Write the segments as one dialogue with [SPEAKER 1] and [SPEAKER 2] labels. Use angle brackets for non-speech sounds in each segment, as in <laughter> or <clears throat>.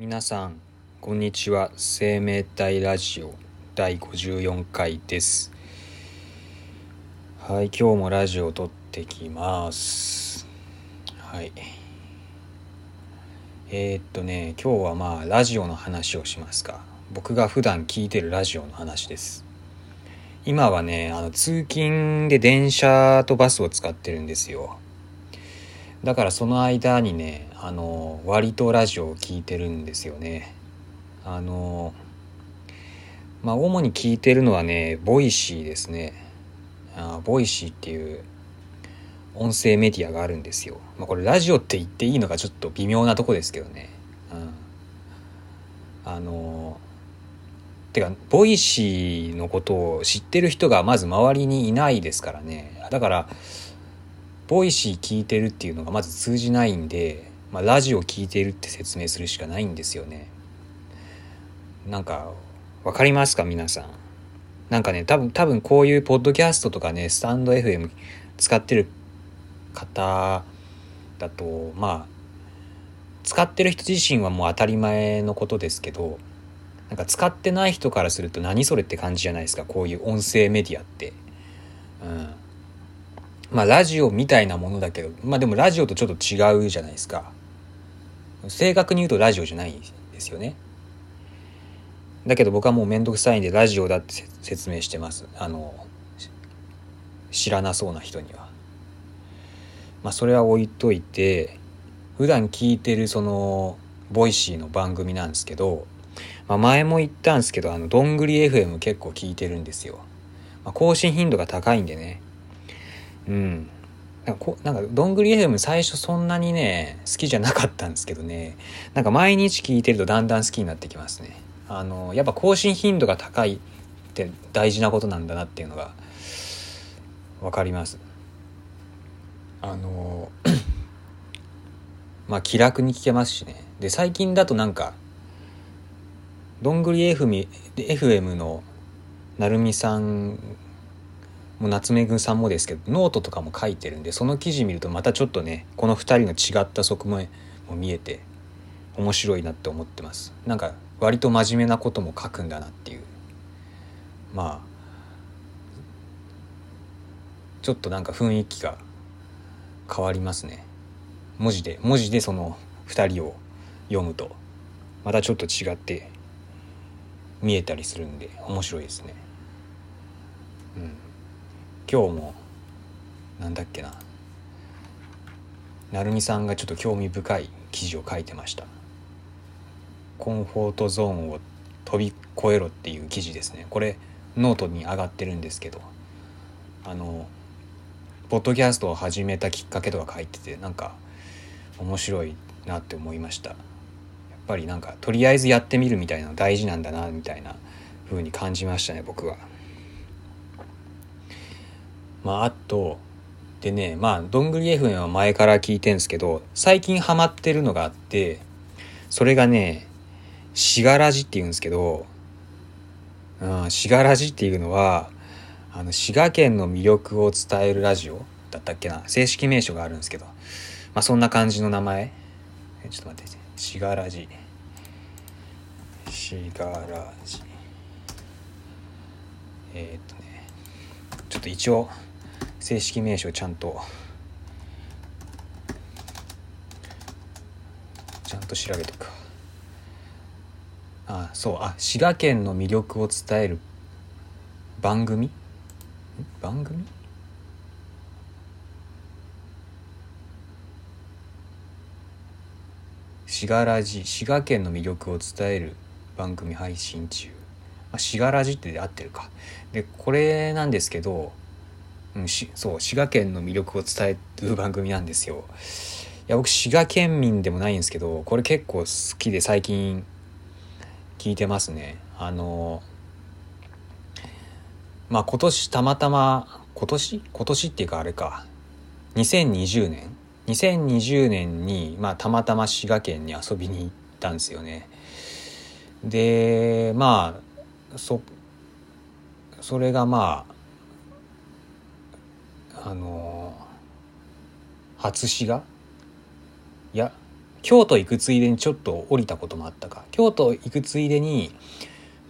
[SPEAKER 1] 皆さんこんにちは。生命体ラジオ第54回です。はい今日もラジオを撮ってきます。はい。えー、っとね今日はまあラジオの話をしますか。僕が普段聞いてるラジオの話です。今はねあの通勤で電車とバスを使ってるんですよ。だからその間にねあの割とラジオを聴いてるんですよね。あのまあ主に聞いてるのはね Voicy ですね。あ Voicy っていう音声メディアがあるんですよ、まあ、これラジオって言っていいのかちょっと微妙なとこですけどね、うん、あのてか Voicy のことを知ってる人がまず周りにいないですからね。だからVoicy 聞いてるっていうのがまず通じないんで、まあ、ラジオ聞いてるって説明するしかないんですよね。なんか分かりますか？皆さん。なんかね多分多分こういうポッドキャストとかねスタンド FM 使ってる方だとまあ使ってる人自身はもう当たり前のことですけどなんか使ってない人からすると何それって感じじゃないですか？こういう音声メディアって。うんまあラジオみたいなものだけど、まあでもラジオとちょっと違うじゃないですか。正確に言うとラジオじゃないですよね。だけど僕はもうめんどくさいんでラジオだって説明してます。あの、知らなそうな人には。まあそれは置いといて、普段聞いてるその、 Voicy の番組なんですけど、まあ、前も言ったんですけど、あの、どんぐり FM 結構聞いてるんですよ。まあ、更新頻度が高いんでね。うんなんかこなんかどんぐり FM 最初そんなにね好きじゃなかったんですけどね。なんか毎日聞いてるとだんだん好きになってきますね。あのやっぱ更新頻度が高いって大事なことなんだなっていうのが分かります。あの <clears throat> まあ気楽に聞けますしね。で最近だとなんかどんぐり FM, FM のなるみさんもう夏目ぐさんもですけどノートとかも書いてるんでその記事見るとまたちょっとねこの2人の違った側面も見えて面白いなって思ってます。なんか割と真面目なことも書くんだなっていう。まあちょっとなんか雰囲気が変わりますね。文字で文字でその2人を読むとまたちょっと違って見えたりするんで面白いですね。うん。今日もなんだっけな。成美さんがちょっと興味深い記事を書いてました。コンフォートゾーンを飛び越えろっていう記事ですね。これノートに上がってるんですけど。あのポッドキャストを始めたきっかけとか書いててなんか面白いなって思いました。やっぱりなんかとりあえずやってみるみたいなの大事なんだなみたいな風に感じましたね僕は。まああとでねまあどんぐり FM は前から聞いてんですけど最近ハマってるのがあってそれがねしがらじって言うんですけどうんしがらじっていうのはあの滋賀県の魅力を伝えるラジオだったっけな正式名称があるんですけどまあそんな感じの名前。ちょっと待って。しがらじ。しがらじ。えー、っとね。ちょっと一応正式名称ちゃんと。ちゃんと調べてく。あそうあ滋賀県の魅力を伝える番組？番組？滋賀ラジ滋賀県の魅力を伝える番組配信中。滋賀ラジって合ってるか。でこれなんですけどうん、しそう滋賀県の魅力を伝える番組なんですよ。いや僕滋賀県民でもないんですけどこれ結構好きで最近聞いてますね。あのまあ今年たまたま今年？今年っていうかあれか2020年2020年に、まあ、たまたま滋賀県に遊びに行ったんですよね。でまあそそれがまああの初滋賀いや京都行くついでにちょっと降りたこともあったか。京都行くついでに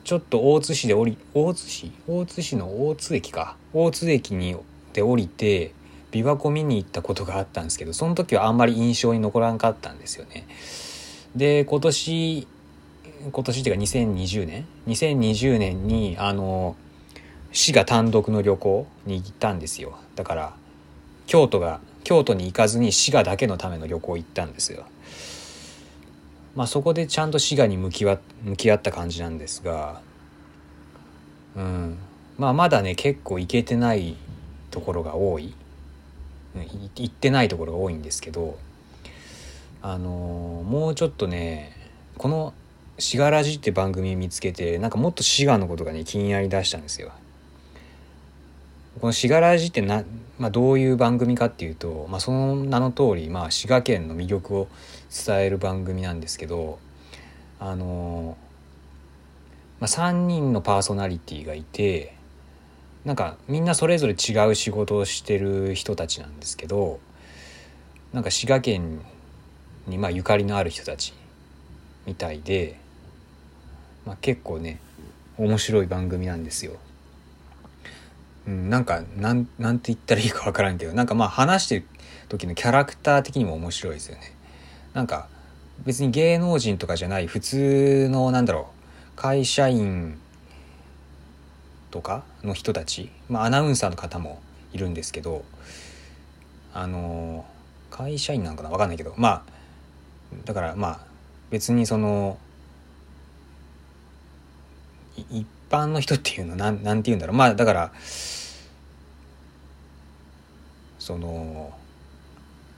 [SPEAKER 1] ちょっと大津市で降り大津市？大津市の大津駅か。大津駅にで降りて琵琶湖見に行ったことがあったんですけどその時はあんまり印象に残らんかったんですよね。で今年今年っていうか2020年？2020年にあの市が単独の旅行に行ったんですよ。だから京都が京都に行かずに滋賀だけのための旅行行ったんですよ。まあそこでちゃんと滋賀に向きわ向き合った感じなんですがうん。まあまだね結構行けてないところが多い、行ってないところが多いんですけどあのー、もうちょっとねこの「しがらじ」って番組見つけてなんかもっと滋賀のことがね気になりだしたんですよ。この「しがらじ」ってな、まあ、どういう番組かっていうと、まあ、その名の通り、まあ、滋賀県の魅力を伝える番組なんですけどあのまあ、3人のパーソナリティがいてなんかみんなそれぞれ違う仕事をしてる人たちなんですけどなんか滋賀県にまあゆかりのある人たちみたいで、まあ、結構ね面白い番組なんですよ。うん、なんかなんなんて言ったらいいか分からんけどなんかまあ話してる時のキャラクター的にも面白いですよね。なんか別に芸能人とかじゃない普通のなんだろう会社員とかの人たち、まあ、アナウンサーの方もいるんですけどあの会社員なのかな分かんないけどまあだからまあ別にその一般の人っていうのなんなんて言うんだろうまあだからその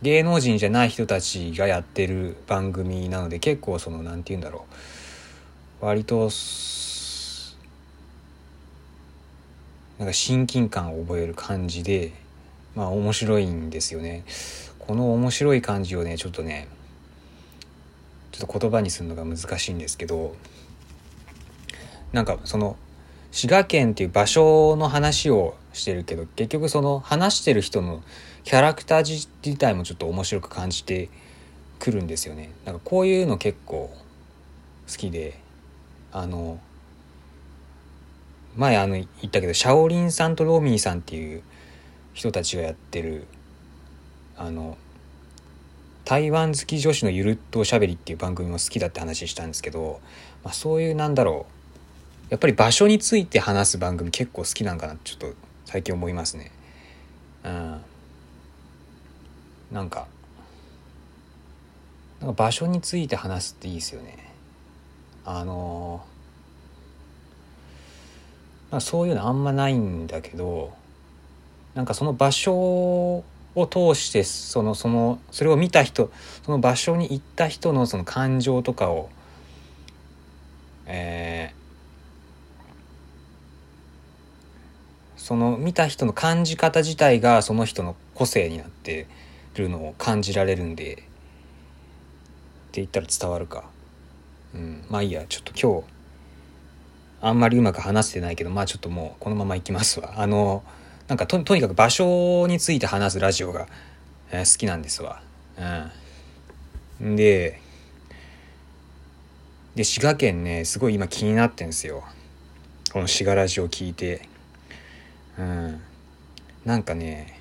[SPEAKER 1] 芸能人じゃない人たちがやってる番組なので結構そのなんて言うんだろう。割となんか親近感を覚える感じでまあ面白いんですよね。この面白い感じをねちょっとねちょっと言葉にするのが難しいんですけどなんかその滋賀県っていう場所の話をしてるけど結局その話してる人のキャラクター自体もちょっと面白く感じてくるんですよね。なんかこういうの結構好きであの前あの言ったけどシャオリンさんとローミーさんっていう人たちがやってるあの台湾好き女子のゆるっとおしゃべりっていう番組も好きだって話したんですけど、まあ、そういうなんだろうやっぱり場所について話す番組結構好きなんかなちょっと最近思いますね。うん。なんか、なんか場所について話すっていいですよね。あのまあ、そういうのあんまないんだけどなんかその場所を通してそのそのそれを見た人その場所に行った人のその感情とかを、えその見た人の感じ方自体がその人の個性になってるのを感じられるんでって言ったら伝わるか、うん、まあいいやちょっと今日あんまりうまく話せてないけど、まあちょっともうこのまま行きますわ。あの、なんかととにかく場所について話すラジオが、えー、好きなんですわ。うん。で、で、滋賀県ね、すごい今気になってんすよ。この滋賀ラジオ聞いて。うん。なんかね、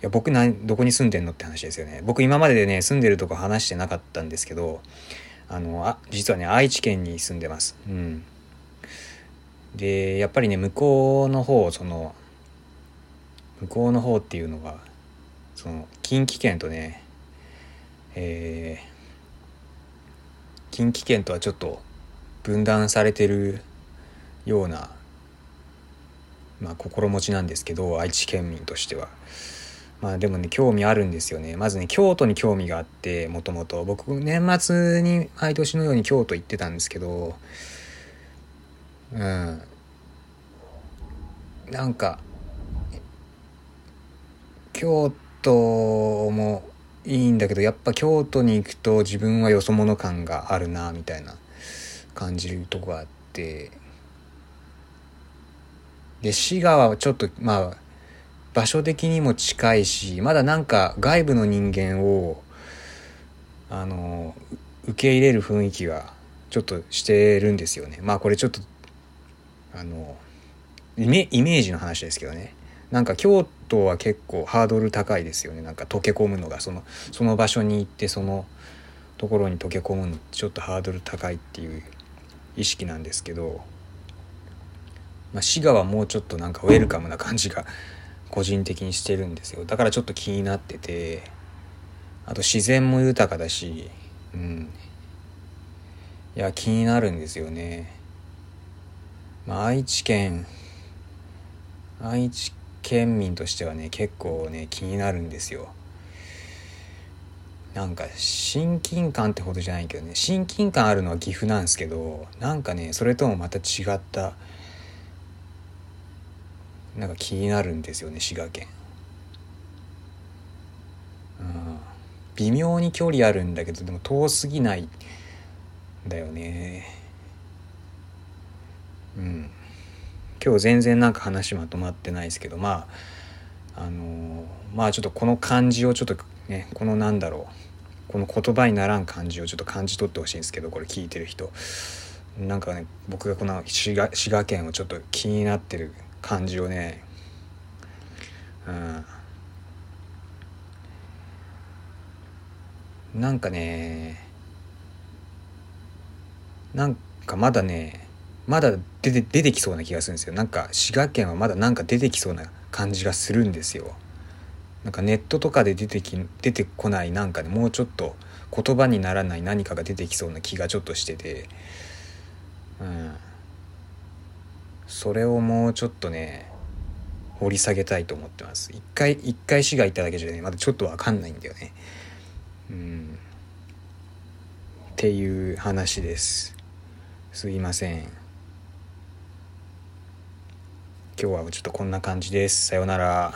[SPEAKER 1] いや僕などこに住んでんのって話ですよね。僕今まででね、住んでるとこ話してなかったんですけど、あのあ実はね愛知県に住んでます。うん、でやっぱりね向こうの方その向こうの方っていうのがその近畿圏とねえー、近畿圏とはちょっと分断されてるような、まあ、心持ちなんですけど愛知県民としては。まあでもね興味あるんですよね。まずね京都に興味があってもともと。僕年末に毎年のように京都行ってたんですけどうん。なんか京都もいいんだけどやっぱ京都に行くと自分はよそ者感があるなみたいな感じるとこがあって。で滋賀はちょっとまあ場所的にも近いしまだなんか外部の人間をあの受け入れる雰囲気がちょっとしてるんですよね。まあこれちょっとあのイメージの話ですけどね。なんか京都は結構ハードル高いですよね。なんか溶け込むのが。そのその場所に行ってそのところに溶け込むのちょっとハードル高いっていう意識なんですけど、まあ、滋賀はもうちょっとなんかウェルカムな感じが個人的にしてるんですよ。だからちょっと気になっててあと自然も豊かだしうん。いや気になるんですよね、まあ、愛知県愛知県民としてはね結構ね気になるんですよ。なんか親近感ってほどじゃないけどね親近感あるのは岐阜なんですけどなんかねそれともまた違ったなんか気になるんですよね滋賀県。うん。微妙に距離あるんだけどでも遠すぎないんだよね。うん。今日全然なんか話まとまってないですけどまああのまあちょっとこの感じをちょっとねこのなんだろう。この言葉にならん感じをちょっと感じ取ってほしいんですけどこれ聞いてる人。なんかね僕がこの滋賀滋賀県をちょっと気になってる感じをね。うん。なんかねなんかまだねまだ出て出てきそうな気がするんですよ。なんか滋賀県はまだなんか出てきそうな感じがするんですよ。なんかネットとかで出てき出てこないなんかねもうちょっと言葉にならない何かが出てきそうな気がちょっとしててうんそれをもうちょっとね掘り下げたいと思ってます。一回一回市が行っただけじゃねまだちょっと分かんないんだよね。うん。っていう話です。すいません。今日はちょっとこんな感じです。さようなら。